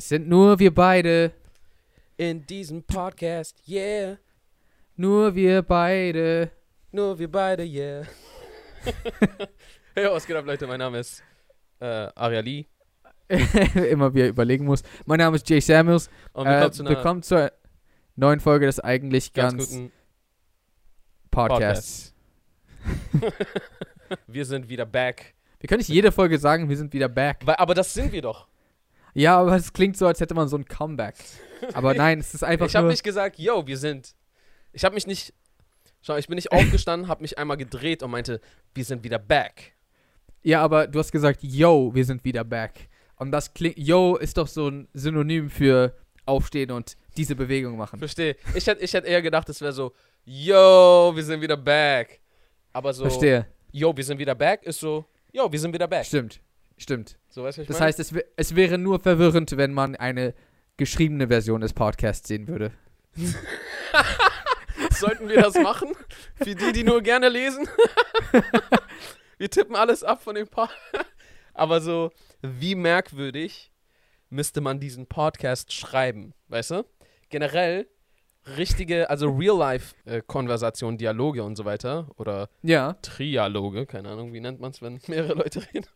Es sind nur wir beide, In diesem Podcast, yeah. nur wir beide. Nur wir beide, yeah. hey, was geht ab, Leute? Mein Name ist äh, Aria Lee. Immer wieder überlegen muss. Mein Name ist Jay Samuels. Und Äh, willkommen zu willkommen zur neuen Folge des eigentlich ganz, ganz, guten Podcasts. Wir sind wieder back. Wir können nicht jede Folge sagen, wir sind wieder back. Weil, aber das sind wir doch. Ja, aber es klingt so, als hätte man so ein Comeback. Aber nein, es ist einfach ich habe nicht gesagt, yo, wir sind. Ich habe mich nicht. Schau, ich bin nicht aufgestanden, habe mich einmal gedreht und meinte, wir sind wieder back. Ja, aber du hast gesagt, yo, wir sind wieder back. Und das klingt, yo ist doch so ein Synonym für aufstehen und diese Bewegung machen. Verstehe. Ich hätte ich hätt eher gedacht, es wäre so, yo, wir sind wieder back. Aber so, Verstehe. yo, wir sind wieder back ist so, yo, wir sind wieder back. Stimmt. Stimmt. So, weißt was ich Das meine? heißt, es, es wäre nur verwirrend, wenn man eine geschriebene Version des Podcasts sehen würde. Sollten wir das machen? Für die, die nur gerne lesen? wir tippen alles ab von dem Pod. Aber so, wie merkwürdig müsste man diesen Podcast schreiben, weißt du? Generell richtige, also Real-Life-Konversationen, Dialoge und so weiter oder Ja. Trialoge, keine Ahnung, wie nennt man es, wenn mehrere Leute reden?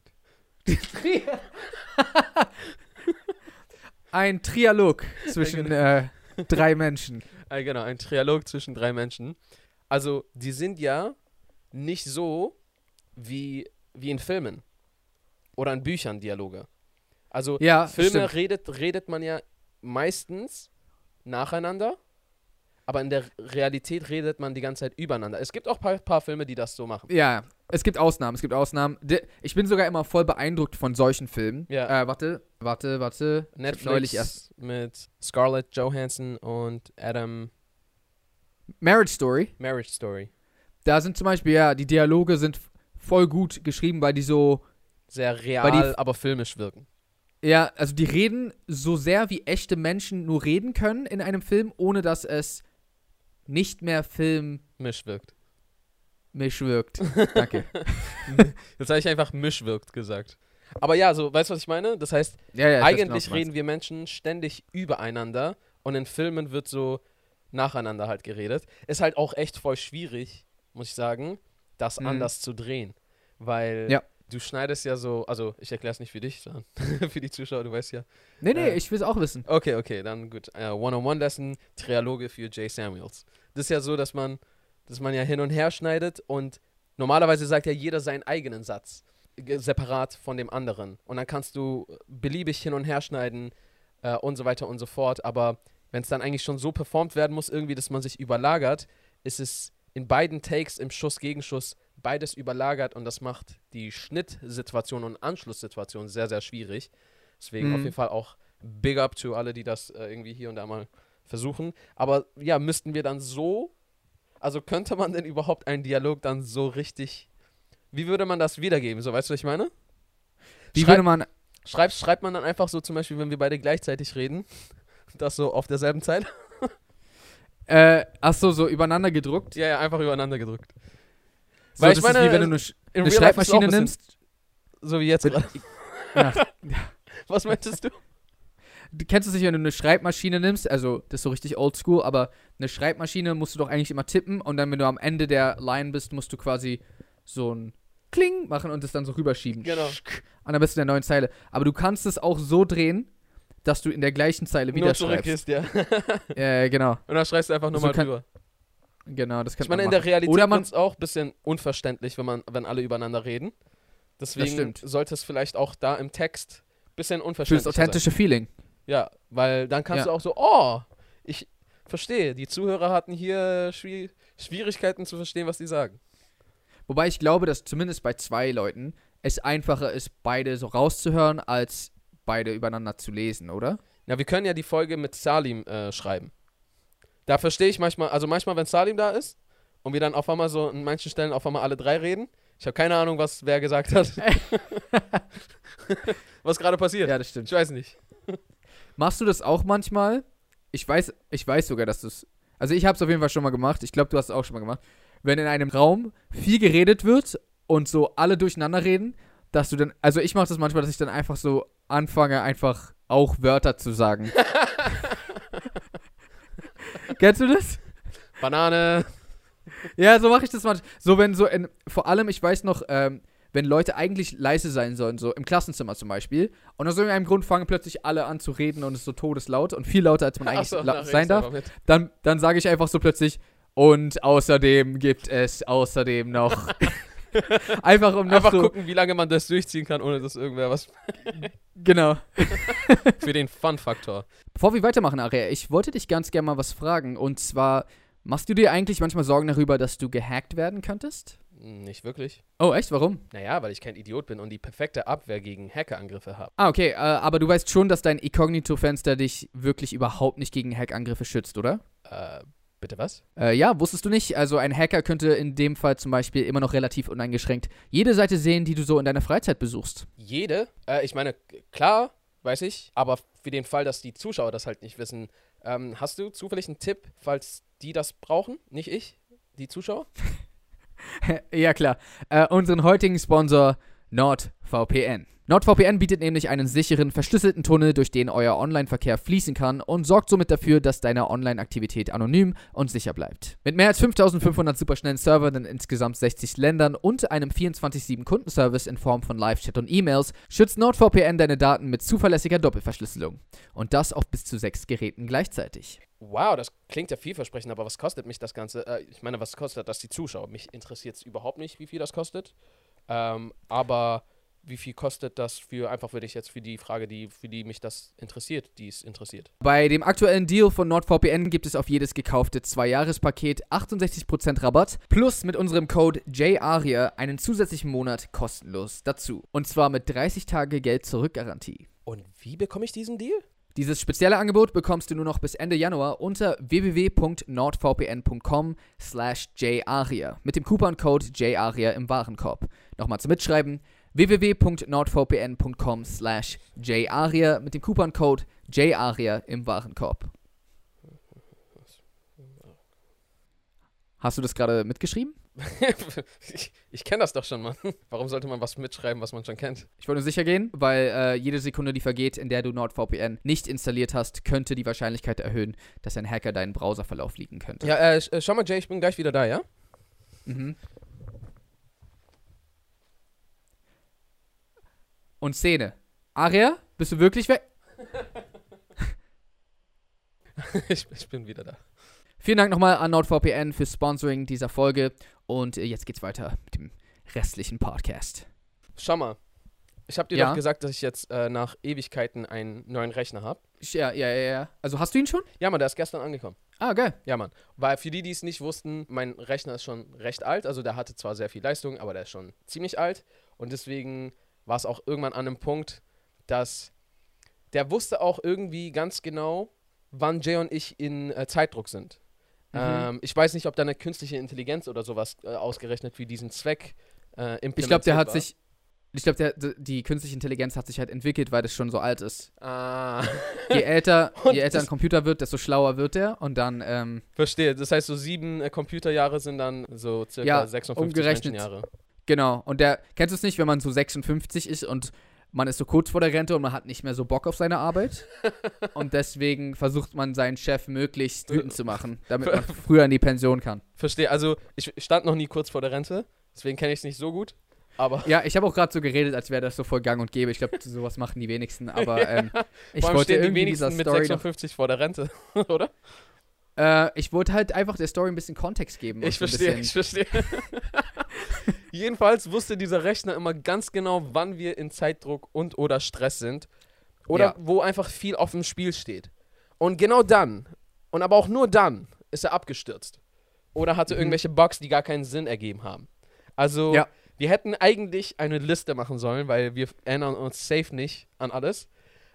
Ein Trialog zwischen äh, drei Menschen. Ah, genau, ein Trialog zwischen drei Menschen. Also, die sind ja nicht so wie, wie in Filmen oder in Büchern Dialoge. Also, Ja, Filme stimmt. redet, redet man ja meistens nacheinander, aber in der Realität redet man die ganze Zeit übereinander. Es gibt auch ein paar, paar Filme, die das so machen. Ja, es gibt Ausnahmen, es gibt Ausnahmen. Ich bin sogar immer voll beeindruckt von solchen Filmen. Ja. Äh, warte, warte, warte. Netflix Neulich erst. mit Scarlett Johansson und Adam Marriage Story. Marriage Story. Da sind zum Beispiel, ja, die Dialoge sind voll gut geschrieben, weil die so, Sehr Weil die real, aber filmisch wirken. ja, also die reden so sehr, wie echte Menschen nur reden können in einem Film, ohne dass es nicht mehr filmisch Misch wirkt. Wirkt. Danke. Jetzt habe ich einfach Misch wirkt gesagt. Aber ja, so, weißt du, was ich meine? Das heißt, Ja, ja, genau, eigentlich meinst. reden wir Menschen ständig übereinander und in Filmen wird so nacheinander halt geredet. Ist halt auch echt voll schwierig, muss ich sagen, das Mhm. anders zu drehen. Weil Ja. du schneidest ja so, also ich erkläre es nicht für dich, sondern für die Zuschauer, du weißt ja. Nee, nee, äh, ich will es auch wissen. Okay, okay, dann gut. Äh, One-on-One-Lesson, Trialoge für Jay Samuels. Das ist ja so, dass man, dass man ja hin und her schneidet und normalerweise sagt ja jeder seinen eigenen Satz, ge- separat von dem anderen. Und dann kannst du beliebig hin und her schneiden äh, und so weiter und so fort. Aber wenn es dann eigentlich schon so performt werden muss, irgendwie, dass man sich überlagert, ist es in beiden Takes im Schuss Gegenschuss beides überlagert und das macht die Schnittsituation und Anschlusssituation sehr, sehr schwierig. Deswegen Mhm. auf jeden Fall auch Big up to alle, die das äh, irgendwie hier und da mal versuchen. Aber ja, müssten wir dann so, also könnte man denn überhaupt einen Dialog dann so richtig, wie würde man das wiedergeben? So, weißt du, was ich meine? Wie Schreib- würde man. Schreibt, schreibt man dann einfach so zum Beispiel, wenn wir beide gleichzeitig reden, das so auf derselben Zeit? Äh, achso, so übereinander gedruckt. Ja, ja, einfach übereinander gedrückt. So, Weil ich meine, ist wie wenn du eine, Sch In eine Schreibmaschine nimmst. So wie jetzt gerade. Ach, Was meintest du? Du kennst es nicht, wenn du eine Schreibmaschine nimmst, also das ist so richtig oldschool, aber eine Schreibmaschine musst du doch eigentlich immer tippen und dann, wenn du am Ende der Line bist, musst du quasi so ein Kling machen und es dann so rüberschieben. Genau. Und dann bist du in der neuen Zeile. Aber du kannst es auch so drehen, dass du in der gleichen Zeile wieder Nur schreibst. zurückgehst, ja. Äh, genau. Und dann schreibst du einfach nochmal So kann- drüber. Genau, das kann Ich meine, man in der. Realität Oder man- es auch ein bisschen unverständlich, wenn, man, wenn alle übereinander reden. Deswegen stimmt. sollte es vielleicht auch da im Text ein bisschen Für unverständlich das authentische Feeling. Ja, weil dann kannst Ja. du auch so, oh, ich verstehe, die Zuhörer hatten hier Schwier Schwierigkeiten zu verstehen, was die sagen. Wobei ich glaube, dass zumindest bei zwei Leuten es einfacher ist, beide so rauszuhören, als beide übereinander zu lesen, oder? Ja, wir können ja die Folge mit Salim äh, schreiben. Da verstehe ich manchmal, also manchmal, wenn Salim da ist und wir dann auf einmal so an manchen Stellen auf einmal alle drei reden. Ich habe keine Ahnung, was wer gesagt hat. was gerade passiert. Ja, das stimmt. Ich weiß nicht. Machst du das auch manchmal? Ich weiß, ich weiß sogar, dass du es. Also ich habe es auf jeden Fall schon mal gemacht. Ich glaube, du hast es auch schon mal gemacht. Wenn in einem Raum viel geredet wird und so alle durcheinander reden, dass du dann. Also ich mache das manchmal, dass ich dann einfach so anfange, einfach auch Wörter zu sagen. Kennst du das? Banane. Ja, so mache ich das manchmal. So, wenn so in, vor allem, ich weiß noch, ähm, wenn Leute eigentlich leise sein sollen, so im Klassenzimmer zum Beispiel, und aus irgendeinem Grund fangen plötzlich alle an zu reden und es ist so todeslaut und viel lauter, als man eigentlich na, sein darf, dann, dann sage ich einfach so plötzlich, und außerdem gibt es außerdem noch. einfach um noch Einfach so. gucken, wie lange man das durchziehen kann, ohne dass irgendwer was Genau. für den Fun-Faktor. Bevor wir weitermachen, Aria, ich wollte dich ganz gerne mal was fragen. Und zwar, machst du dir eigentlich manchmal Sorgen darüber, dass du gehackt werden könntest? Nicht wirklich. Oh, echt? Warum? Naja, weil ich kein Idiot bin und die perfekte Abwehr gegen Hackerangriffe habe. Ah, okay, äh, aber du weißt schon, dass dein Incognito-Fenster dich wirklich überhaupt nicht gegen Hackangriffe schützt, oder? Äh, bitte was? Äh, ja, wusstest du nicht? Also ein Hacker könnte in dem Fall zum Beispiel immer noch relativ uneingeschränkt jede Seite sehen, die du so in deiner Freizeit besuchst. Jede? Äh, ich meine, klar, weiß ich, aber für den Fall, dass die Zuschauer das halt nicht wissen, ähm, hast du zufällig einen Tipp, falls die das brauchen? Nicht ich? Die Zuschauer? ja, klar. Äh, unseren heutigen Sponsor NordVPN. NordVPN bietet nämlich einen sicheren, verschlüsselten Tunnel, durch den euer Online-Verkehr fließen kann und sorgt somit dafür, dass deine Online-Aktivität anonym und sicher bleibt. Mit mehr als 5500 superschnellen Servern in insgesamt 60 Ländern und einem 24-7-Kundenservice in Form von Live-Chat und E-Mails schützt NordVPN deine Daten mit zuverlässiger Doppelverschlüsselung. Und das auf bis zu sechs Geräten gleichzeitig. Wow, das klingt ja vielversprechend, aber was kostet mich das Ganze? Äh, ich meine, was kostet das die Zuschauer? Mich interessiert es überhaupt nicht, wie viel das kostet. Ähm, aber wie viel kostet das für, einfach würde ich jetzt für die Frage, die, für die mich das interessiert, die es interessiert. Bei dem aktuellen Deal von NordVPN gibt es auf jedes gekaufte 2-Jahres-Paket 68% Rabatt plus mit unserem Code JARIA einen zusätzlichen Monat kostenlos dazu. Und zwar mit 30 Tage Geld-Zurück-Garantie. Und wie bekomme ich diesen Deal? Dieses spezielle Angebot bekommst du nur noch bis Ende Januar unter www.nordvpn.com slash jaria mit dem Couponcode jaria im Warenkorb. Nochmal zum Mitschreiben www.nordvpn.com slash jaria mit dem Couponcode jaria im Warenkorb. Hast du das gerade mitgeschrieben? ich ich kenne das doch schon, Mann. Warum sollte man was mitschreiben, was man schon kennt? Ich wollte sicher gehen, weil äh, jede Sekunde, die vergeht, in der du NordVPN nicht installiert hast, könnte die Wahrscheinlichkeit erhöhen, dass ein Hacker deinen Browserverlauf liegen könnte. Ja, äh, äh, schau mal, Jay, ich bin gleich wieder da, ja? Mhm. Und Szene. Aria, bist du wirklich weg? ich, ich bin wieder da. Vielen Dank nochmal an NordVPN für Sponsoring dieser Folge. Und äh, jetzt geht's weiter mit dem restlichen Podcast. Schau mal. Ich habe dir Ja? doch gesagt, dass ich jetzt äh, nach Ewigkeiten einen neuen Rechner habe. Ja, ja, ja, ja. Also hast du ihn schon? Ja, Mann, der ist gestern angekommen. Ah, geil. Ja, Mann. Weil für die, die es nicht wussten, mein Rechner ist schon recht alt. Also der hatte zwar sehr viel Leistung, aber der ist schon ziemlich alt. Und deswegen war es auch irgendwann an einem Punkt, dass der wusste auch irgendwie ganz genau, wann Jay und ich in äh, Zeitdruck sind. Mhm. Ähm, ich weiß nicht, ob da eine künstliche Intelligenz oder sowas äh, ausgerechnet für diesen Zweck äh, implementiert Ich glaube, der hat war. sich. Ich glaube, die künstliche Intelligenz hat sich halt entwickelt, weil das schon so alt ist. Ah, Je älter, je älter ein Computer wird, desto schlauer wird der. Und dann, ähm, verstehe. Das heißt, so sieben äh, Computerjahre sind dann so circa Ja, 56 umgerechnet. Menschenjahre. Genau. Und der, kennst du es nicht, wenn man so 56 ist und man ist so kurz vor der Rente und man hat nicht mehr so Bock auf seine Arbeit? und deswegen versucht man seinen Chef möglichst wütend zu machen, damit man früher in die Pension kann. Verstehe. Also, ich stand noch nie kurz vor der Rente, deswegen kenne ich es nicht so gut. Aber Ja, ich habe auch gerade so geredet, als wäre das so voll gang und gäbe. Ich glaube, sowas machen die wenigsten, aber ähm, ich wollte stehen die dieser wenigsten mit Story noch, 56 vor der Rente, oder? äh, ich wollte halt einfach der Story ein bisschen Kontext geben. Ich verstehe, ich verstehe. Jedenfalls wusste dieser Rechner immer ganz genau, wann wir in Zeitdruck und oder Stress sind. Oder Ja. wo einfach viel auf dem Spiel steht. Und genau dann, und aber auch nur dann, ist er abgestürzt. Oder hatte Mhm. irgendwelche Bugs, die gar keinen Sinn ergeben haben. Also, Ja. wir hätten eigentlich eine Liste machen sollen, weil wir erinnern uns safe nicht an alles.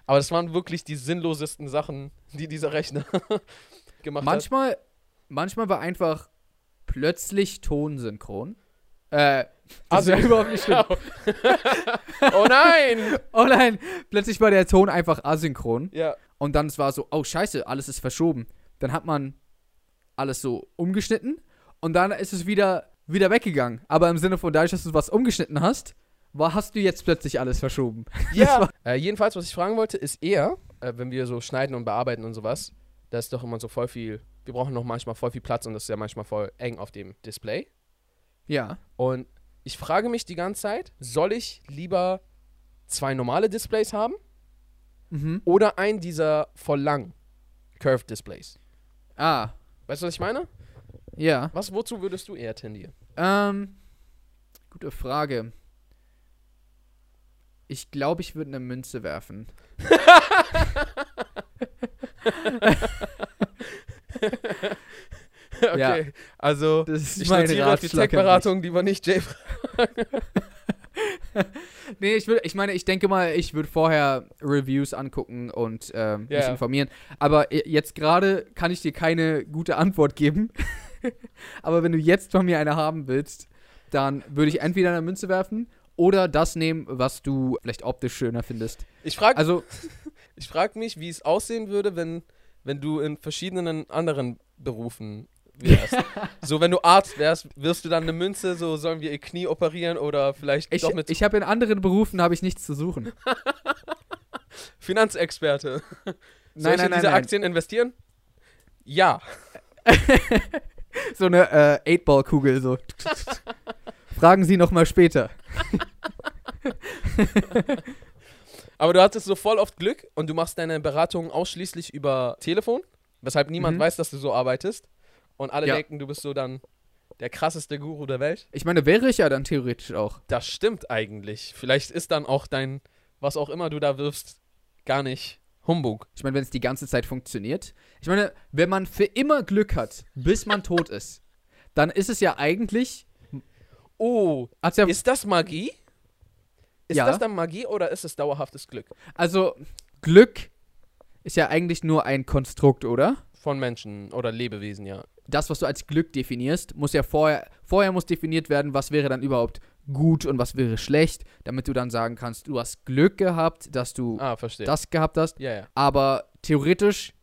Aber das waren wirklich die sinnlosesten Sachen, die dieser Rechner gemacht hat. Manchmal, manchmal war einfach plötzlich tonsynchron. Äh, Also- überhaupt nicht schlimm. oh nein! Oh nein, plötzlich war der Ton einfach asynchron. Ja. Und dann es war so, oh scheiße, alles ist verschoben. Dann hat man alles so umgeschnitten und dann ist es wieder, wieder weggegangen. Aber im Sinne von dadurch, dass du was umgeschnitten hast, war, hast du jetzt plötzlich alles verschoben. Ja. Äh, jedenfalls, was ich fragen wollte, ist eher, äh, wenn wir so schneiden und bearbeiten und sowas, da ist doch immer so voll viel, wir brauchen noch manchmal voll viel Platz und das ist ja manchmal voll eng auf dem Display. Ja. Und ich frage mich die ganze Zeit, soll ich lieber zwei normale Displays haben Mhm. oder ein dieser voll lang Curved Displays? Ah, Weißt du, was ich meine? ja. Was, wozu würdest du eher tendieren? Ähm, gute Frage. Ich glaube, ich würde eine Münze werfen. okay, also Das ist ich mein notiere dich. Tech-Beratung lieber nicht Jay. Nee, ich, will, ich meine, ich denke mal, ich würde vorher Reviews angucken und ähm, Ja, mich ja. informieren. Aber jetzt gerade kann ich dir keine gute Antwort geben. Aber wenn du jetzt von mir eine haben willst, dann würde ich entweder eine Münze werfen oder das nehmen, was du vielleicht optisch schöner findest. Ich frage Also, ich frag mich, wie es aussehen würde, wenn, wenn du in verschiedenen anderen Berufen wärst. so, wenn du Arzt wärst, wirst du dann eine Münze, so sollen wir ihr Knie operieren oder vielleicht ich, doch mit ich habe in anderen Berufen habe ich nichts zu suchen. Finanzexperte. Soll Nein, ich nein, in nein, diese nein. Aktien investieren? Ja. So eine äh, 8-Ball-Kugel so. Fragen Sie noch mal später. Aber du hattest so voll oft Glück und du machst deine Beratungen ausschließlich über Telefon, weshalb niemand Mhm. weiß, dass du so arbeitest. Und alle Ja. denken, du bist so dann der krasseste Guru der Welt. Ich meine, wäre ich ja dann theoretisch auch. Das stimmt eigentlich. Vielleicht ist dann auch dein, was auch immer du da wirfst, gar nicht Humbug. Ich meine, wenn es die ganze Zeit funktioniert. Ich meine, wenn man für immer Glück hat, bis man tot ist, dann ist es ja eigentlich. Oh, ja, ist das Magie? Ist Ja. das dann Magie oder ist es dauerhaftes Glück also, Glück ist ja eigentlich nur ein Konstrukt, oder? von Menschen oder Lebewesen, ja? Das, was du als Glück definierst, muss ja vorher. Vorher muss definiert werden, was wäre dann überhaupt gut und was wäre schlecht, damit du dann sagen kannst, du hast Glück gehabt, dass du Ah, das gehabt hast. ja, ja. Aber theoretisch,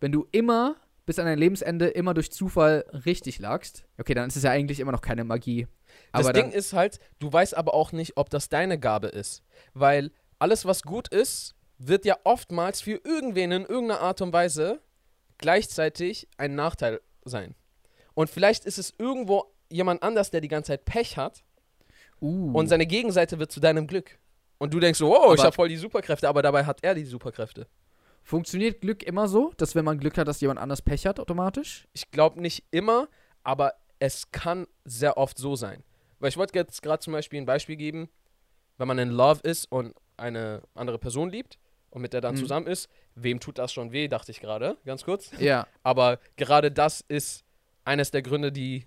wenn du immer bis an dein Lebensende immer durch Zufall richtig lagst, okay, dann ist es ja eigentlich immer noch keine Magie. Das Aber Ding dann, ist halt, du weißt aber auch nicht, ob das deine Gabe ist. Weil alles, was gut ist, wird ja oftmals für irgendwen in irgendeiner Art und Weise gleichzeitig ein Nachteil sein. Und vielleicht ist es irgendwo jemand anders, der die ganze Zeit Pech hat uh, und seine Gegenseite wird zu deinem Glück. Und du denkst so, oh, ich habe voll die Superkräfte, aber dabei hat er die Superkräfte. funktioniert Glück immer so, dass wenn man Glück hat, dass jemand anders Pech hat automatisch? Ich glaube nicht immer, aber es kann sehr oft so sein. Weil ich wollte jetzt gerade zum Beispiel ein Beispiel geben, wenn man in Love ist und eine andere Person liebt und mit der dann Mhm. zusammen ist, wem tut das schon weh, dachte ich gerade, ganz kurz. Ja. Aber gerade das ist eines der Gründe, die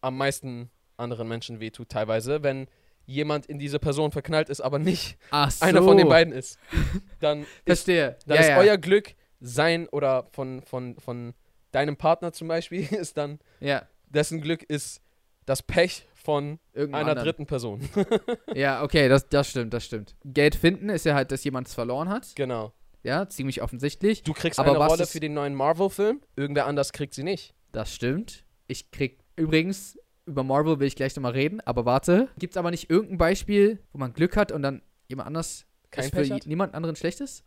am meisten anderen Menschen wehtut teilweise, wenn jemand in diese Person verknallt ist, aber nicht so. einer von den beiden ist. Dann ist, Verstehe. dann ja, ist ja. euer Glück sein oder von, von, von deinem Partner zum Beispiel ist dann ja. dessen Glück ist das Pech von Irgendeinem einer anderen. dritten Person. Ja, okay, das, das stimmt, das stimmt. Geld finden ist ja halt, dass jemand es verloren hat. genau. Ja, ziemlich offensichtlich. Du kriegst Aber eine Rolle für den neuen Marvel-Film, irgendwer anders kriegt sie nicht. Das stimmt. Ich krieg übrigens, über Marvel will ich gleich nochmal reden, aber warte. Gibt's aber nicht irgendein Beispiel, wo man Glück hat und dann jemand anders Kein Pech hat? niemand anderen schlecht ist?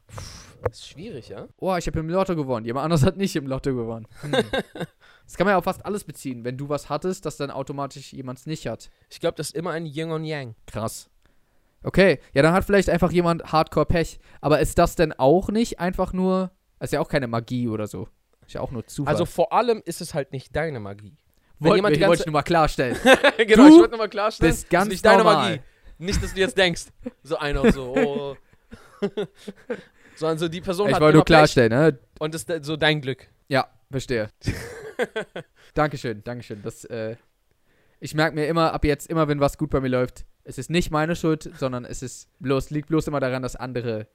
Das ist schwierig, ja? Oh, ich habe im Lotto gewonnen. Jemand anders hat nicht im Lotto gewonnen. Hm. das kann man ja auf fast alles beziehen. Wenn du was hattest, dass dann automatisch jemand es nicht hat. Ich glaube, das ist immer ein Yin und Yang. Krass. Okay, ja, dann hat vielleicht einfach jemand Hardcore Pech. Aber ist das denn auch nicht einfach nur. Ist ja auch keine Magie oder so. Ist ja auch nur Zufall. Also vor allem ist es halt nicht deine Magie. wenn wollte jemand wollt ganze- ich nur mal klarstellen. genau, Du ich wollte nochmal klarstellen, bist ganz das ist nicht deine normal. Magie. Nicht, dass du jetzt denkst, so einer so, oh. Sondern so die Person ich hat wollte immer nur klarstellen, ne? Und das ist so dein Glück. Ja, verstehe. Dankeschön, Dankeschön. Das, äh, ich merke mir immer, ab jetzt, immer wenn was gut bei mir läuft, es ist nicht meine Schuld, sondern es ist bloß, liegt bloß immer daran, dass andere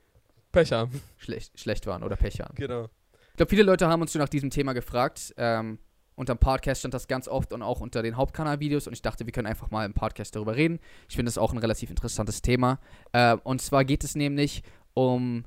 Pech haben. schlecht, schlecht waren oder Pech haben. Genau. Ich glaube, viele Leute haben uns schon nach diesem Thema gefragt. Ähm, unterm Podcast stand das ganz oft und auch unter den Hauptkanalvideos und ich dachte, wir können einfach mal im Podcast darüber reden. Ich finde das auch ein relativ interessantes Thema. Ähm, und zwar geht es nämlich um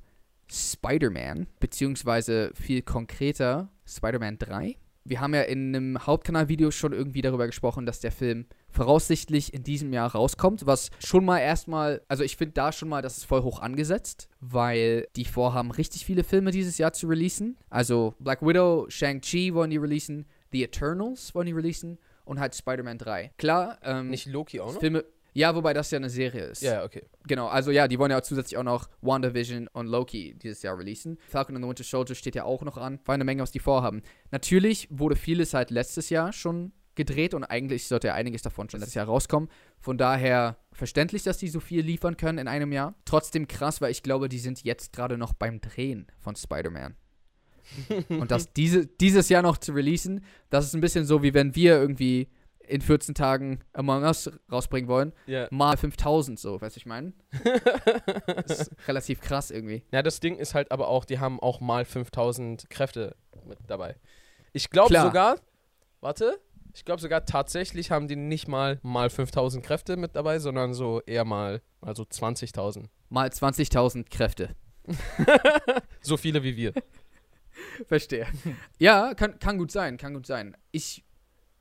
Spider-Man, beziehungsweise viel konkreter Spider-Man 3. Wir haben ja in einem Hauptkanalvideo schon irgendwie darüber gesprochen, dass der Film voraussichtlich in diesem Jahr rauskommt, was schon mal erstmal, also ich finde da schon mal, das ist voll hoch angesetzt, weil die vorhaben, richtig viele Filme dieses Jahr zu releasen. Also Black Widow, Shang-Chi wollen die releasen, The Eternals wollen die releasen und halt Spider-Man 3. Klar, ähm, Nicht Loki auch noch? Filme. Ja, wobei das ja eine Serie ist. Ja, okay. Genau, also ja, die wollen ja zusätzlich auch noch WandaVision und Loki dieses Jahr releasen. Falcon and the Winter Soldier steht ja auch noch an. War eine Menge, was die vorhaben. Natürlich wurde vieles halt letztes Jahr schon gedreht und eigentlich sollte ja einiges davon schon letztes Jahr rauskommen. Von daher verständlich, dass die so viel liefern können in einem Jahr. Trotzdem krass, weil ich glaube, die sind jetzt gerade noch beim Drehen von Spider-Man. und das diese, dieses Jahr noch zu releasen, das ist ein bisschen so, wie wenn wir irgendwie in 14 Tagen Among Us rausbringen wollen. Ja. Mal 5000 so, weißt du, ich meine? Ist relativ krass irgendwie. Ja, das Ding ist halt aber auch, die haben auch mal 5000 Kräfte mit dabei. Ich glaube sogar, warte, ich glaube sogar tatsächlich haben die nicht mal mal 5000 Kräfte mit dabei, sondern so eher mal, also 20.000. Mal 20.000 Kräfte. So viele wie wir. Verstehe. Ja, kann, kann gut sein, kann gut sein. Ich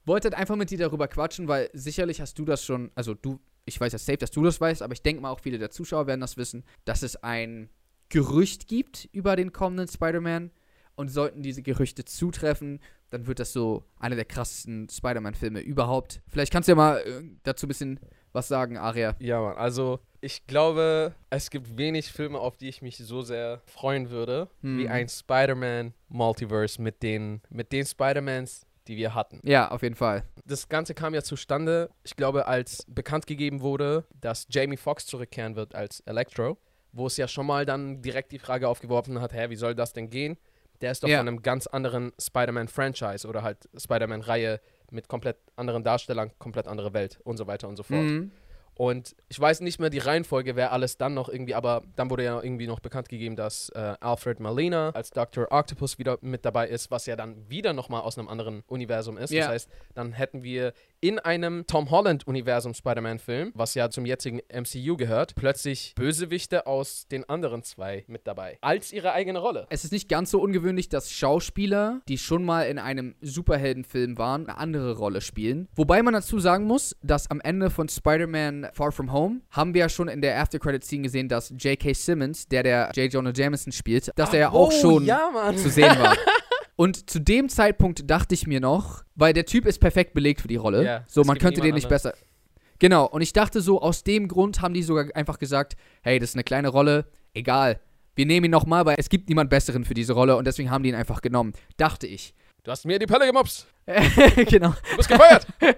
wollte halt einfach mit dir darüber quatschen, weil sicherlich hast du das schon, also du, ich weiß ja safe, dass du das weißt, aber ich denke mal auch viele der Zuschauer werden das wissen, dass es ein Gerücht gibt über den kommenden Spider-Man und sollten diese Gerüchte zutreffen, dann wird das so einer der krassesten Spider-Man-Filme überhaupt. Vielleicht kannst du ja mal äh, dazu ein bisschen was sagen, Aria. Ja, Mann, also ich glaube, es gibt wenig Filme, auf die ich mich so sehr freuen würde, Hm. wie ein Spider-Man-Multiverse mit den, mit den Spider-Mans, die wir hatten. Ja, auf jeden Fall. Das Ganze kam ja zustande, ich glaube, als bekannt gegeben wurde, dass Jamie Foxx zurückkehren wird als Electro, wo es ja schon mal dann direkt die Frage aufgeworfen hat, hä, wie soll das denn gehen? Der ist doch Ja. von einem ganz anderen Spider-Man-Franchise oder halt Spider-Man-Reihe mit komplett anderen Darstellern, komplett andere Welt und so weiter und so fort. Mhm. Und ich weiß nicht mehr die Reihenfolge, wer alles dann noch irgendwie, aber dann wurde ja irgendwie noch bekannt gegeben, dass äh, Alfred Molina als Dr. Octopus wieder mit dabei ist, was ja dann wieder nochmal aus einem anderen Universum ist. Ja. Das heißt, dann hätten wir in einem Tom Holland-Universum Spider-Man-Film, was ja zum jetzigen MCU gehört, plötzlich Bösewichte aus den anderen zwei mit dabei. Als ihre eigene Rolle. Es ist nicht ganz so ungewöhnlich, dass Schauspieler, die schon mal in einem Superheldenfilm waren, eine andere Rolle spielen. Wobei man dazu sagen muss, dass am Ende von Spider-Man Far From Home haben wir ja schon in der After-Credit-Scene gesehen, dass J.K. Simmons, der der J. Jonah Jameson spielt, dass der ja auch schon Oh, ja, zu sehen war. Und zu dem Zeitpunkt dachte ich mir noch, weil der Typ ist perfekt belegt für die Rolle. Ja, so, man könnte den nicht anders. besser. Genau, und ich dachte so, aus dem Grund haben die sogar einfach gesagt, hey, das ist eine kleine Rolle, egal. Wir nehmen ihn nochmal, weil es gibt niemand Besseren für diese Rolle und deswegen haben die ihn einfach genommen. Dachte ich. Du hast mir die Pelle gemobst. genau. Du bist gefeuert.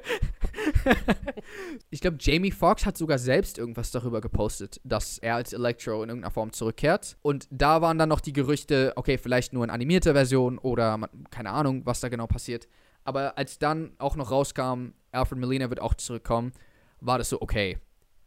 Ich glaube, Jamie Foxx hat sogar selbst irgendwas darüber gepostet, dass er als Electro in irgendeiner Form zurückkehrt. Und da waren dann noch die Gerüchte, okay, vielleicht nur in animierter Version oder man, keine Ahnung, was da genau passiert. Aber als dann auch noch rauskam, Alfred Molina wird auch zurückkommen, war das so, okay,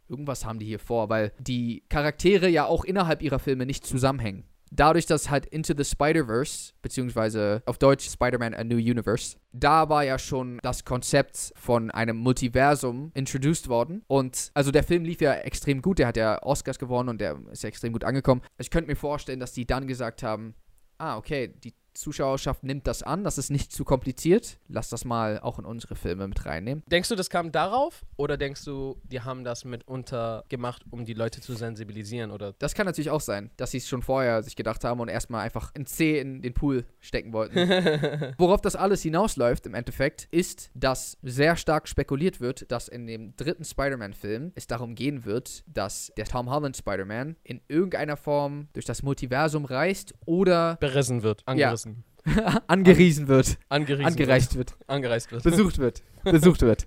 irgendwas haben die hier vor, weil die Charaktere ja auch innerhalb ihrer Filme nicht zusammenhängen. Dadurch, dass halt Into the Spider-Verse, beziehungsweise auf Deutsch Spider-Man A New Universe, da war ja schon das Konzept von einem Multiversum introduced worden. Und also der Film lief ja extrem gut, der hat ja Oscars gewonnen und der ist ja extrem gut angekommen. Ich könnte mir vorstellen, dass die dann gesagt haben, ah, okay, die Zuschauerschaft nimmt das an, das ist nicht zu kompliziert. Lass das mal auch in unsere Filme mit reinnehmen. Denkst du, das kam darauf? Oder denkst du, die haben das mitunter gemacht, um die Leute zu sensibilisieren? Oder Das kann natürlich auch sein, dass sie es schon vorher sich gedacht haben und erstmal einfach ein C in den Pool stecken wollten. Worauf das alles hinausläuft im Endeffekt, ist, dass sehr stark spekuliert wird, dass in dem dritten Spider-Man-Film es darum gehen wird, dass der Tom Holland Spider-Man in irgendeiner Form durch das Multiversum reist oder berissen wird, angerissen, angeriesen wird, angerissen angereicht wird, wird, angereist wird. besucht wird, besucht wird.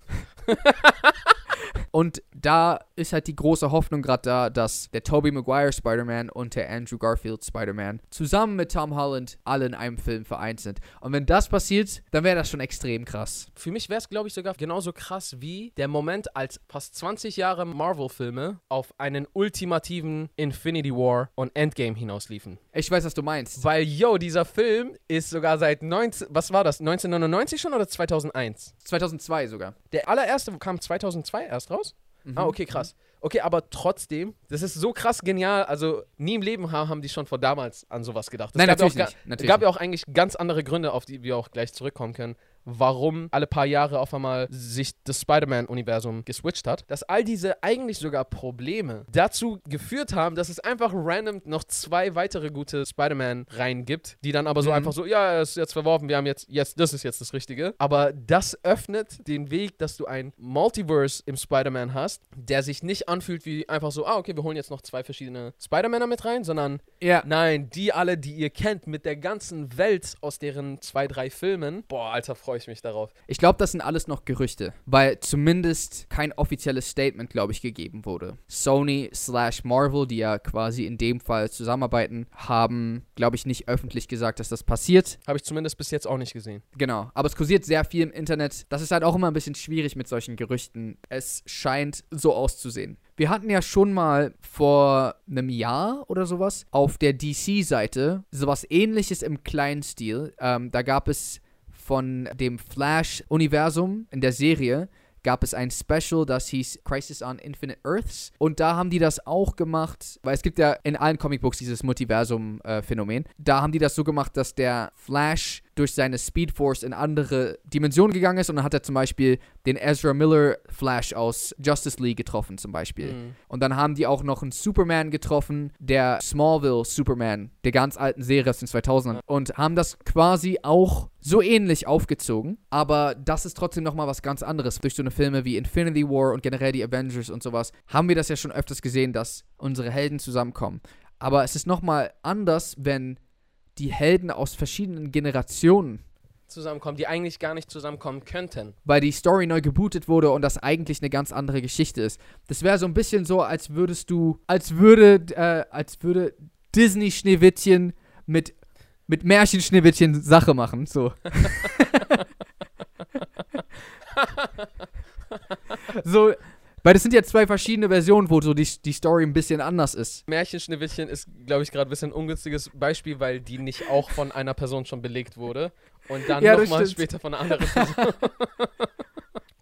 Und da ist halt die große Hoffnung gerade da, dass der Tobey Maguire Spider-Man und der Andrew Garfield Spider-Man zusammen mit Tom Holland alle in einem Film vereint sind. Und wenn das passiert, dann wäre das schon extrem krass. Für mich wäre es, glaube ich, sogar genauso krass wie der Moment, als fast 20 Jahre Marvel-Filme auf einen ultimativen Infinity War und Endgame hinausliefen. Ich weiß, was du meinst. Weil, yo, dieser Film ist sogar seit 19, was war das, 1999 schon oder 2001? 2002 sogar. Der allererste kam 2002 erst raus? Ah, okay, krass. Okay, aber trotzdem, das ist so krass genial. Also, nie im Leben ha- haben die schon vor damals an sowas gedacht. Es Nein, ja natürlich auch nicht. Es gab ja auch eigentlich ganz andere Gründe, auf die wir auch gleich zurückkommen können, warum alle paar Jahre auf einmal sich das Spider-Man-Universum geswitcht hat, dass all diese eigentlich sogar Probleme dazu geführt haben, dass es einfach random noch zwei weitere gute Spider-Man-Reihen gibt, die dann aber so Mhm. einfach so, ja, er ist jetzt verworfen, wir haben jetzt, jetzt, das ist jetzt das Richtige. Aber das öffnet den Weg, dass du ein Multiverse im Spider-Man hast, der sich nicht anfühlt wie einfach so, ah, okay, wir holen jetzt noch zwei verschiedene Spider-Männer mit rein, sondern Ja. Nein, die alle, die ihr kennt, mit der ganzen Welt aus deren zwei, drei Filmen. Boah, Alter, freue ich mich darauf. Ich glaube, das sind alles noch Gerüchte, weil zumindest kein offizielles Statement, glaube ich, gegeben wurde. Sony slash Marvel, die ja quasi in dem Fall zusammenarbeiten, haben, glaube ich, nicht öffentlich gesagt, dass das passiert. Habe ich zumindest bis jetzt auch nicht gesehen. Genau, aber es kursiert sehr viel im Internet. Das ist halt auch immer ein bisschen schwierig mit solchen Gerüchten. Es scheint so auszusehen. Wir hatten ja schon mal vor einem Jahr oder sowas auf der DC-Seite sowas ähnliches im kleinen Stil. Ähm, da gab es von dem Flash-Universum in der Serie gab es ein Special, das hieß Crisis on Infinite Earths. Und da haben die das auch gemacht, weil es gibt ja in allen Comicbooks dieses Multiversum-Phänomen. da haben die das so gemacht, dass der Flash durch seine Speed Force in andere Dimensionen gegangen ist und dann hat er zum Beispiel den Ezra Miller Flash aus Justice League getroffen zum Beispiel. Mhm. Und dann haben die auch noch einen Superman getroffen, der Smallville Superman, der ganz alten Serie aus den 2000ern. Und haben das quasi auch so ähnlich aufgezogen. Aber das ist trotzdem nochmal was ganz anderes. Durch so eine Filme wie Infinity War und generell die Avengers und sowas haben wir das ja schon öfters gesehen, dass unsere Helden zusammenkommen. Aber es ist nochmal anders, wenn die Helden aus verschiedenen Generationen Zusammenkommen, die eigentlich gar nicht zusammenkommen könnten. weil die Story neu gebootet wurde und das eigentlich eine ganz andere Geschichte ist. Das wäre so ein bisschen so, als würdest du, als würde, äh, als würde Disney Schneewittchen mit mit Märchenschneewittchen Sache machen, so. so, weil das sind ja zwei verschiedene Versionen, wo so die, die Story ein bisschen anders ist. Märchenschneewittchen ist, glaube ich, gerade ein bisschen ein ungünstiges Beispiel, weil die nicht auch von einer Person schon belegt wurde und dann Ja, nochmal später von einer anderen Person.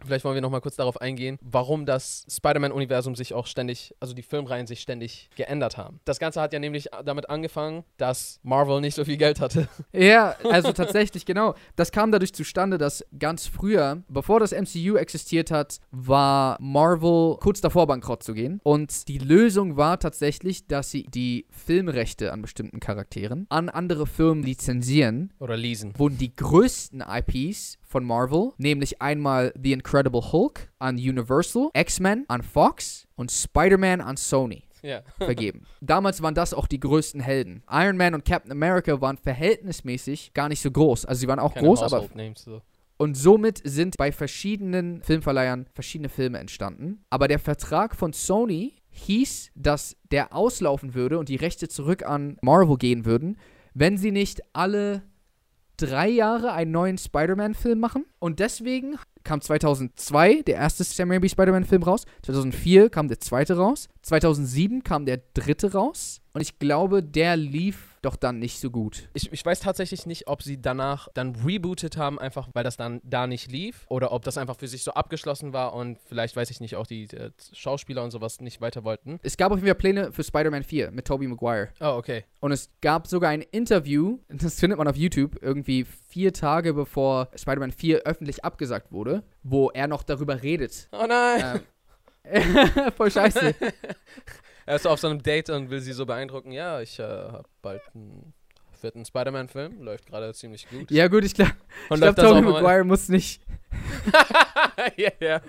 Vielleicht wollen wir nochmal kurz darauf eingehen, warum das Spider-Man-Universum sich auch ständig, also die Filmreihen sich ständig geändert haben. Das Ganze hat ja nämlich damit angefangen, dass Marvel nicht so viel Geld hatte. Ja, also tatsächlich, genau. Das kam dadurch zustande, dass ganz früher, bevor das MCU existiert hat, war Marvel kurz davor, bankrott zu gehen. Und die Lösung war tatsächlich, dass sie die Filmrechte an bestimmten Charakteren an andere Firmen lizenzieren, Oder leasen. wurden die größten IPs von Marvel, nämlich einmal The Incredible Hulk an Universal, X-Men an Fox und Spider-Man an Sony Ja. vergeben. Damals waren das auch die größten Helden. Iron Man und Captain America waren verhältnismäßig gar nicht so groß. Also sie waren auch Keine groß, aber und somit sind bei verschiedenen Filmverleihern verschiedene Filme entstanden. Aber der Vertrag von Sony hieß, dass der auslaufen würde und die Rechte zurück an Marvel gehen würden, wenn sie nicht alle drei Jahre einen neuen Spider-Man-Film machen. Und deswegen kam 2002 der erste Sam Raimi Spider-Man-Film raus. 2004 kam der zweite raus. 2007 kam der dritte raus. Und ich glaube, der lief doch dann nicht so gut. Ich, ich weiß tatsächlich nicht, ob sie danach dann rebootet haben, einfach weil das dann da nicht lief. Oder ob das einfach für sich so abgeschlossen war und vielleicht, weiß ich nicht, auch die äh, Schauspieler und sowas nicht weiter wollten. Es gab auf jeden Fall Pläne für Spider-Man 4 mit Tobey Maguire. Oh, okay. Und es gab sogar ein Interview, das findet man auf YouTube, irgendwie vier Tage bevor Spider-Man 4 öffentlich abgesagt wurde, wo er noch darüber redet. Oh nein! Ähm, voll scheiße. Er ist auf so einem Date und will sie so beeindrucken. Ja, ich äh, hab bald einen vierten Spider-Man-Film. Läuft gerade ziemlich gut. Ja, gut, ich glaube, glaub, Tobey Maguire muss nicht. ja, ja.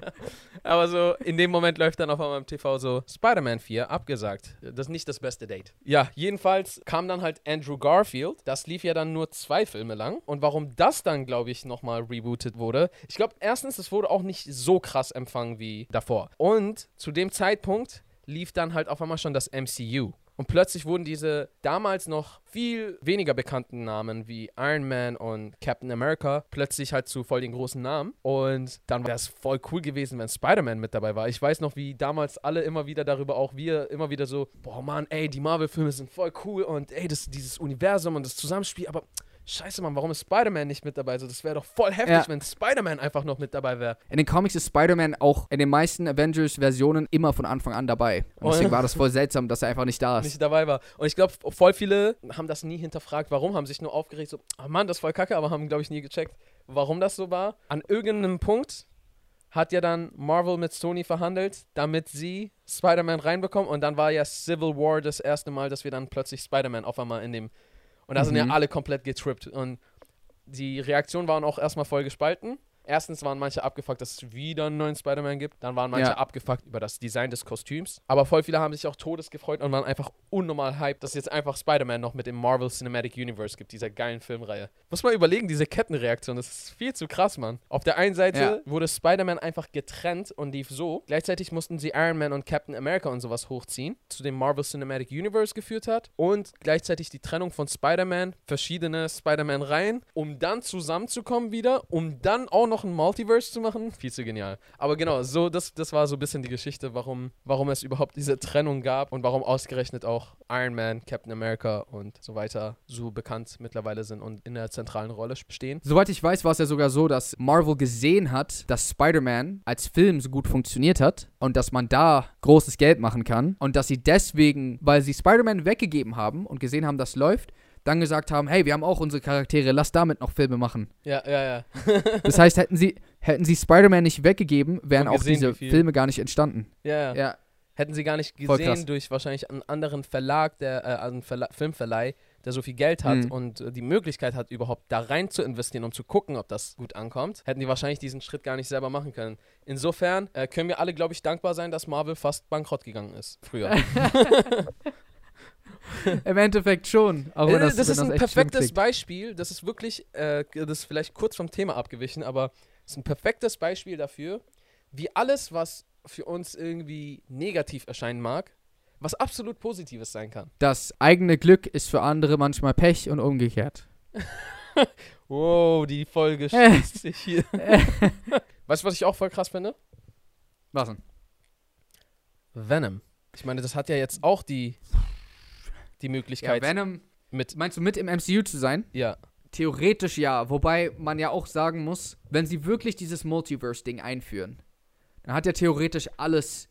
Aber so in dem Moment läuft dann auf einmal im TV so Spider-Man 4 abgesagt. Das ist nicht das beste Date. Ja, jedenfalls kam dann halt Andrew Garfield. Das lief ja dann nur zwei Filme lang. Und warum das dann, glaube ich, nochmal rebootet wurde. Ich glaube, erstens, es wurde auch nicht so krass empfangen wie davor. Und zu dem Zeitpunkt lief dann halt auf einmal schon das MCU. Und plötzlich wurden diese damals noch viel weniger bekannten Namen wie Iron Man und Captain America plötzlich halt zu voll den großen Namen. Und dann wäre es voll cool gewesen, wenn Spider-Man mit dabei war. Ich weiß noch, wie damals alle immer wieder darüber, auch wir, immer wieder so, boah Mann, ey, die Marvel-Filme sind voll cool und ey, das, dieses Universum und das Zusammenspiel, aber scheiße, Mann, warum ist Spider-Man nicht mit dabei? So, das wäre doch voll heftig, Ja. wenn Spider-Man einfach noch mit dabei wäre. In den Comics ist Spider-Man auch in den meisten Avengers-Versionen immer von Anfang an dabei. Und Oh, deswegen ja. war das voll seltsam, dass er einfach nicht da ist. nicht dabei war. Und ich glaube, voll viele haben das nie hinterfragt, warum, haben sich nur aufgeregt, so, ah Mann, das ist voll kacke, aber haben, glaube ich, nie gecheckt, warum das so war. An irgendeinem Punkt hat ja dann Marvel mit Sony verhandelt, damit sie Spider-Man reinbekommen. Und dann war ja Civil War das erste Mal, dass wir dann plötzlich Spider-Man auf einmal in dem. Und da sind ja Mhm. alle komplett getrippt. Und die Reaktionen waren auch erstmal voll gespalten. Erstens waren manche abgefuckt, dass es wieder einen neuen Spider-Man gibt. Dann waren manche Ja. abgefuckt über das Design des Kostüms. Aber voll viele haben sich auch todesgefreut und waren einfach unnormal hyped, dass es jetzt einfach Spider-Man noch mit dem Marvel Cinematic Universe gibt, dieser geilen Filmreihe. Muss man überlegen, diese Kettenreaktion, das ist viel zu krass, Mann. Auf der einen Seite Ja. wurde Spider-Man einfach getrennt und lief so. Gleichzeitig mussten sie Iron Man und Captain America und sowas hochziehen, zu dem Marvel Cinematic Universe geführt hat. Und gleichzeitig die Trennung von Spider-Man, verschiedene Spider-Man-Reihen, um dann zusammenzukommen wieder, um dann auch noch ein Multiverse zu machen. Viel zu genial. Aber genau, so, das, das war so ein bisschen die Geschichte, warum, warum es überhaupt diese Trennung gab und warum ausgerechnet auch Iron Man, Captain America und so weiter so bekannt mittlerweile sind und in der zentralen Rolle stehen. Soweit ich weiß, war es ja sogar so, dass Marvel gesehen hat, dass Spider-Man als Film so gut funktioniert hat und dass man da großes Geld machen kann und dass sie deswegen, weil sie Spider-Man weggegeben haben und gesehen haben, das läuft, dann gesagt haben, hey, wir haben auch unsere Charaktere, lass damit noch Filme machen. Ja, ja, ja. Das heißt, hätten sie, hätten sie Spider-Man nicht weggegeben, wären auch gesehen, diese Filme gar nicht entstanden. ja, ja. Ja, Hätten sie gar nicht gesehen durch wahrscheinlich einen anderen Verlag, der, äh, einen Verla Filmverleih, der so viel Geld hat Mhm. und äh, die Möglichkeit hat, überhaupt da rein zu investieren, um zu gucken, ob das gut ankommt, hätten die wahrscheinlich diesen Schritt gar nicht selber machen können. Insofern äh, können wir alle, glaube ich, dankbar sein, dass Marvel fast bankrott gegangen ist früher. im Endeffekt schon. Auch wenn Äh, das, das, ist ein echt schlimm perfektes. Beispiel, das ist wirklich, äh, das ist vielleicht kurz vom Thema abgewichen, aber es ist ein perfektes Beispiel dafür, wie alles, was für uns irgendwie negativ erscheinen mag, was absolut Positives sein kann. Das eigene Glück ist für andere manchmal Pech und umgekehrt. Wow, die Folge schließt sich hier. weißt du, was ich auch voll krass finde? Was denn? Venom. Ich meine, das hat ja jetzt auch die, die Ja, Möglichkeit Venom, mit. meinst du mit im MCU zu sein? Ja, Theoretisch ja, wobei man ja auch sagen muss, wenn sie wirklich dieses Multiverse-Ding einführen, dann hat ja theoretisch alles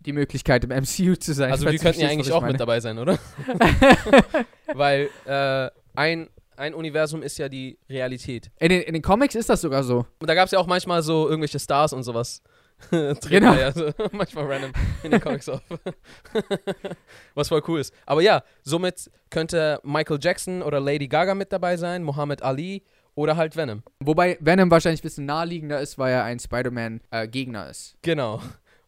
die Möglichkeit im MCU zu sein. also wir könnten ja eigentlich auch ich mit dabei sein, oder? Weil äh, ein, ein Universum ist ja die Realität. meine. In den, in den Comics ist das sogar so. Und da gab es ja auch manchmal so irgendwelche Stars und sowas. Genau. da Ja, so manchmal random in den Comics auf. Was voll cool ist. Aber ja, somit könnte Michael Jackson oder Lady Gaga mit dabei sein, Muhammad Ali oder halt Venom. Wobei Venom wahrscheinlich ein bisschen naheliegender ist, weil er ein Spider-Man-Gegner ist. Genau.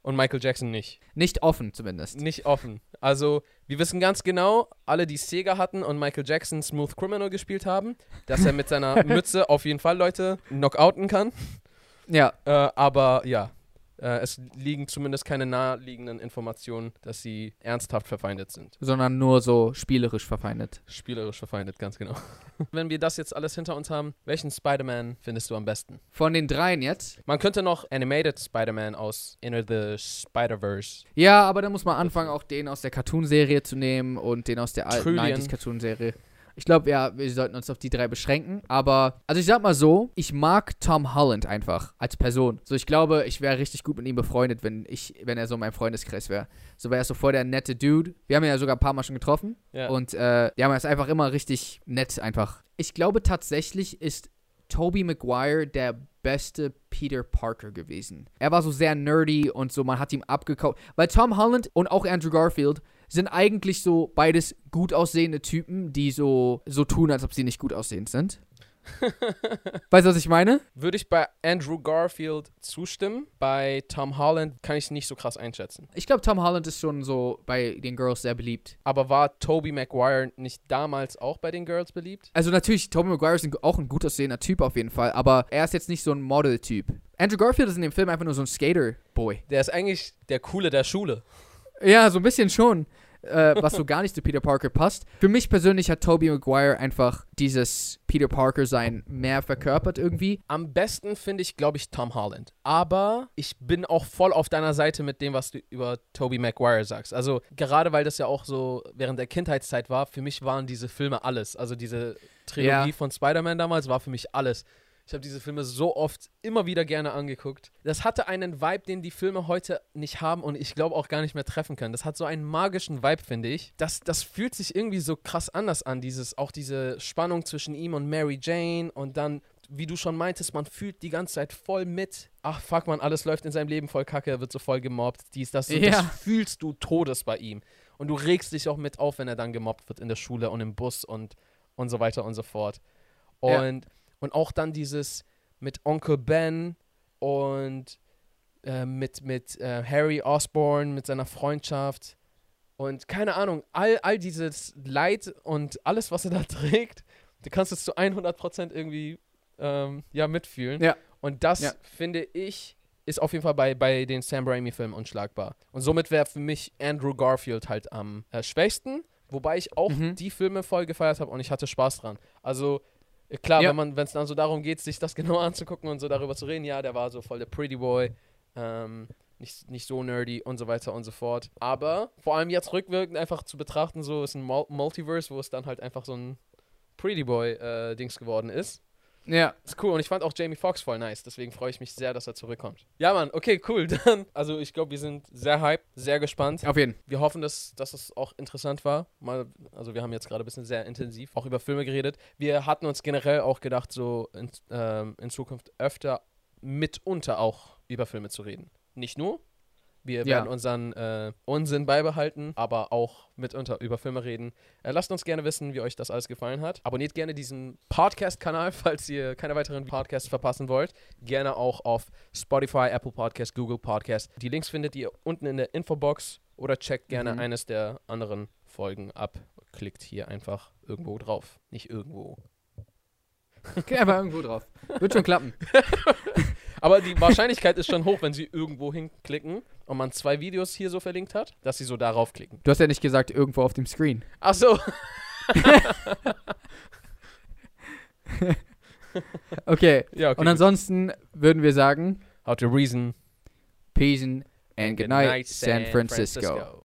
Und Michael Jackson nicht. Nicht offen zumindest. Nicht offen. Also, wir wissen ganz genau, alle, die Sega hatten und Michael Jackson Smooth Criminal gespielt haben, dass er mit seiner Mütze auf jeden Fall Leute knockouten kann. Ja, Äh, aber ja, äh, es liegen zumindest keine naheliegenden Informationen, dass sie ernsthaft verfeindet sind. sondern nur so spielerisch verfeindet. Spielerisch verfeindet, ganz genau. Wenn wir das jetzt alles hinter uns haben, welchen Spider-Man findest du am besten? Von den dreien jetzt? Man könnte noch Animated Spider-Man aus Inner the Spider-Verse. Ja, aber da muss man anfangen, auch den aus der Cartoon-Serie zu nehmen und den aus der alten Trillion. 90s-Cartoon-Serie. Ich glaube, ja, wir sollten uns auf die drei beschränken. Aber, also ich sag mal so, ich mag Tom Holland einfach als Person. So, ich glaube, ich wäre richtig gut mit ihm befreundet, wenn ich, wenn er so in meinem Freundeskreis wäre. So wäre er so voll der nette Dude. Wir haben ihn ja sogar ein paar Mal schon getroffen. Ja. Und äh, ja, man ist einfach immer richtig nett einfach. Ich glaube tatsächlich ist Tobey Maguire der beste Peter Parker gewesen. Er war so sehr nerdy und so, man hat ihm abgekauft. Weil Tom Holland und auch Andrew Garfield sind eigentlich so beides gut aussehende Typen, die so, so tun, als ob sie nicht gut aussehend sind. weißt du, was ich meine? Würde ich bei Andrew Garfield zustimmen. Bei Tom Holland kann ich es nicht so krass einschätzen. Ich glaube, Tom Holland ist schon so bei den Girls sehr beliebt. Aber war Tobey Maguire nicht damals auch bei den Girls beliebt? Also natürlich, Tobey Maguire ist auch ein gut aussehender Typ auf jeden Fall, aber er ist jetzt nicht so ein Model-Typ. Andrew Garfield ist in dem Film einfach nur so ein Skater-Boy. Der ist eigentlich der Coole der Schule. Ja, so ein bisschen schon. Äh, was so gar nicht zu Peter Parker passt. Für mich persönlich hat Tobey Maguire einfach dieses Peter Parker sein mehr verkörpert irgendwie. Am besten finde ich, glaube ich, Tom Holland. Aber ich bin auch voll auf deiner Seite mit dem, was du über Tobey Maguire sagst. Also gerade weil das ja auch so während der Kindheitszeit war, für mich waren diese Filme alles. Also diese Trilogie Ja. von Spider-Man damals war für mich alles. Ich habe diese Filme so oft immer wieder gerne angeguckt. Das hatte einen Vibe, den die Filme heute nicht haben und ich glaube auch gar nicht mehr treffen können. Das hat so einen magischen Vibe, finde ich. Das, das fühlt sich irgendwie so krass anders an. Dieses, auch diese Spannung zwischen ihm und Mary Jane und dann wie du schon meintest, man fühlt die ganze Zeit voll mit. Ach, fuck man, alles läuft in seinem Leben voll kacke, er wird so voll gemobbt, dies, das. Und Ja. Das fühlst du Todes bei ihm. Und du regst dich auch mit auf, wenn er dann gemobbt wird in der Schule und im Bus und, und so weiter und so fort. Ja. Und, auch dann dieses mit Onkel Ben und äh, mit, mit äh, Harry Osborne, mit seiner Freundschaft. Und keine Ahnung, all, all dieses Leid und alles, was er da trägt, du kannst es zu 100% irgendwie ähm, ja, mitfühlen. Ja. Und das, Ja. finde ich, ist auf jeden Fall bei, bei den Sam Raimi-Filmen unschlagbar. Und somit wäre für mich Andrew Garfield halt am äh, schwächsten, wobei ich auch Mhm. die Filme voll gefeiert habe und ich hatte Spaß dran. Also klar, Ja. wenn man, wenn es dann so darum geht, sich das genau anzugucken und so darüber zu reden, ja, der war so voll der Pretty Boy, ähm, nicht, nicht so nerdy und so weiter und so fort. Aber vor allem jetzt rückwirkend einfach zu betrachten, so ist ein Mul Multiverse, wo es dann halt einfach so ein Pretty Boy äh, Dings geworden ist. Ja. Ist cool und ich fand auch Jamie Foxx voll nice, deswegen freue ich mich sehr, dass er zurückkommt. Ja, Mann, okay, cool. Dann, also ich glaube, wir sind sehr hyped, sehr gespannt. Auf jeden Fall. Wir hoffen, dass, dass es auch interessant war. Mal, also wir haben jetzt gerade ein bisschen sehr intensiv auch über Filme geredet. Wir hatten uns generell auch gedacht, so in, ähm, in Zukunft öfter mitunter auch über Filme zu reden. Nicht nur. Wir Ja. werden unseren äh, Unsinn beibehalten, aber auch mitunter über Filme reden. Äh, lasst uns gerne wissen, wie euch das alles gefallen hat. Abonniert gerne diesen Podcast-Kanal, falls ihr keine weiteren Podcasts verpassen wollt. Gerne auch auf Spotify, Apple Podcast, Google Podcast. Die Links findet ihr unten in der Infobox oder checkt gerne Mhm. eines der anderen Folgen ab. Klickt hier einfach irgendwo drauf. Nicht irgendwo. Geh einfach irgendwo drauf. Wird schon klappen. Aber die Wahrscheinlichkeit ist schon hoch, wenn sie irgendwo hinklicken und man zwei Videos hier so verlinkt hat, dass sie so darauf klicken. Du hast ja nicht gesagt, irgendwo auf dem Screen. Ach so. Okay. Ja, okay. Und ansonsten würden wir sagen, How to reason Peace and good night, San Francisco.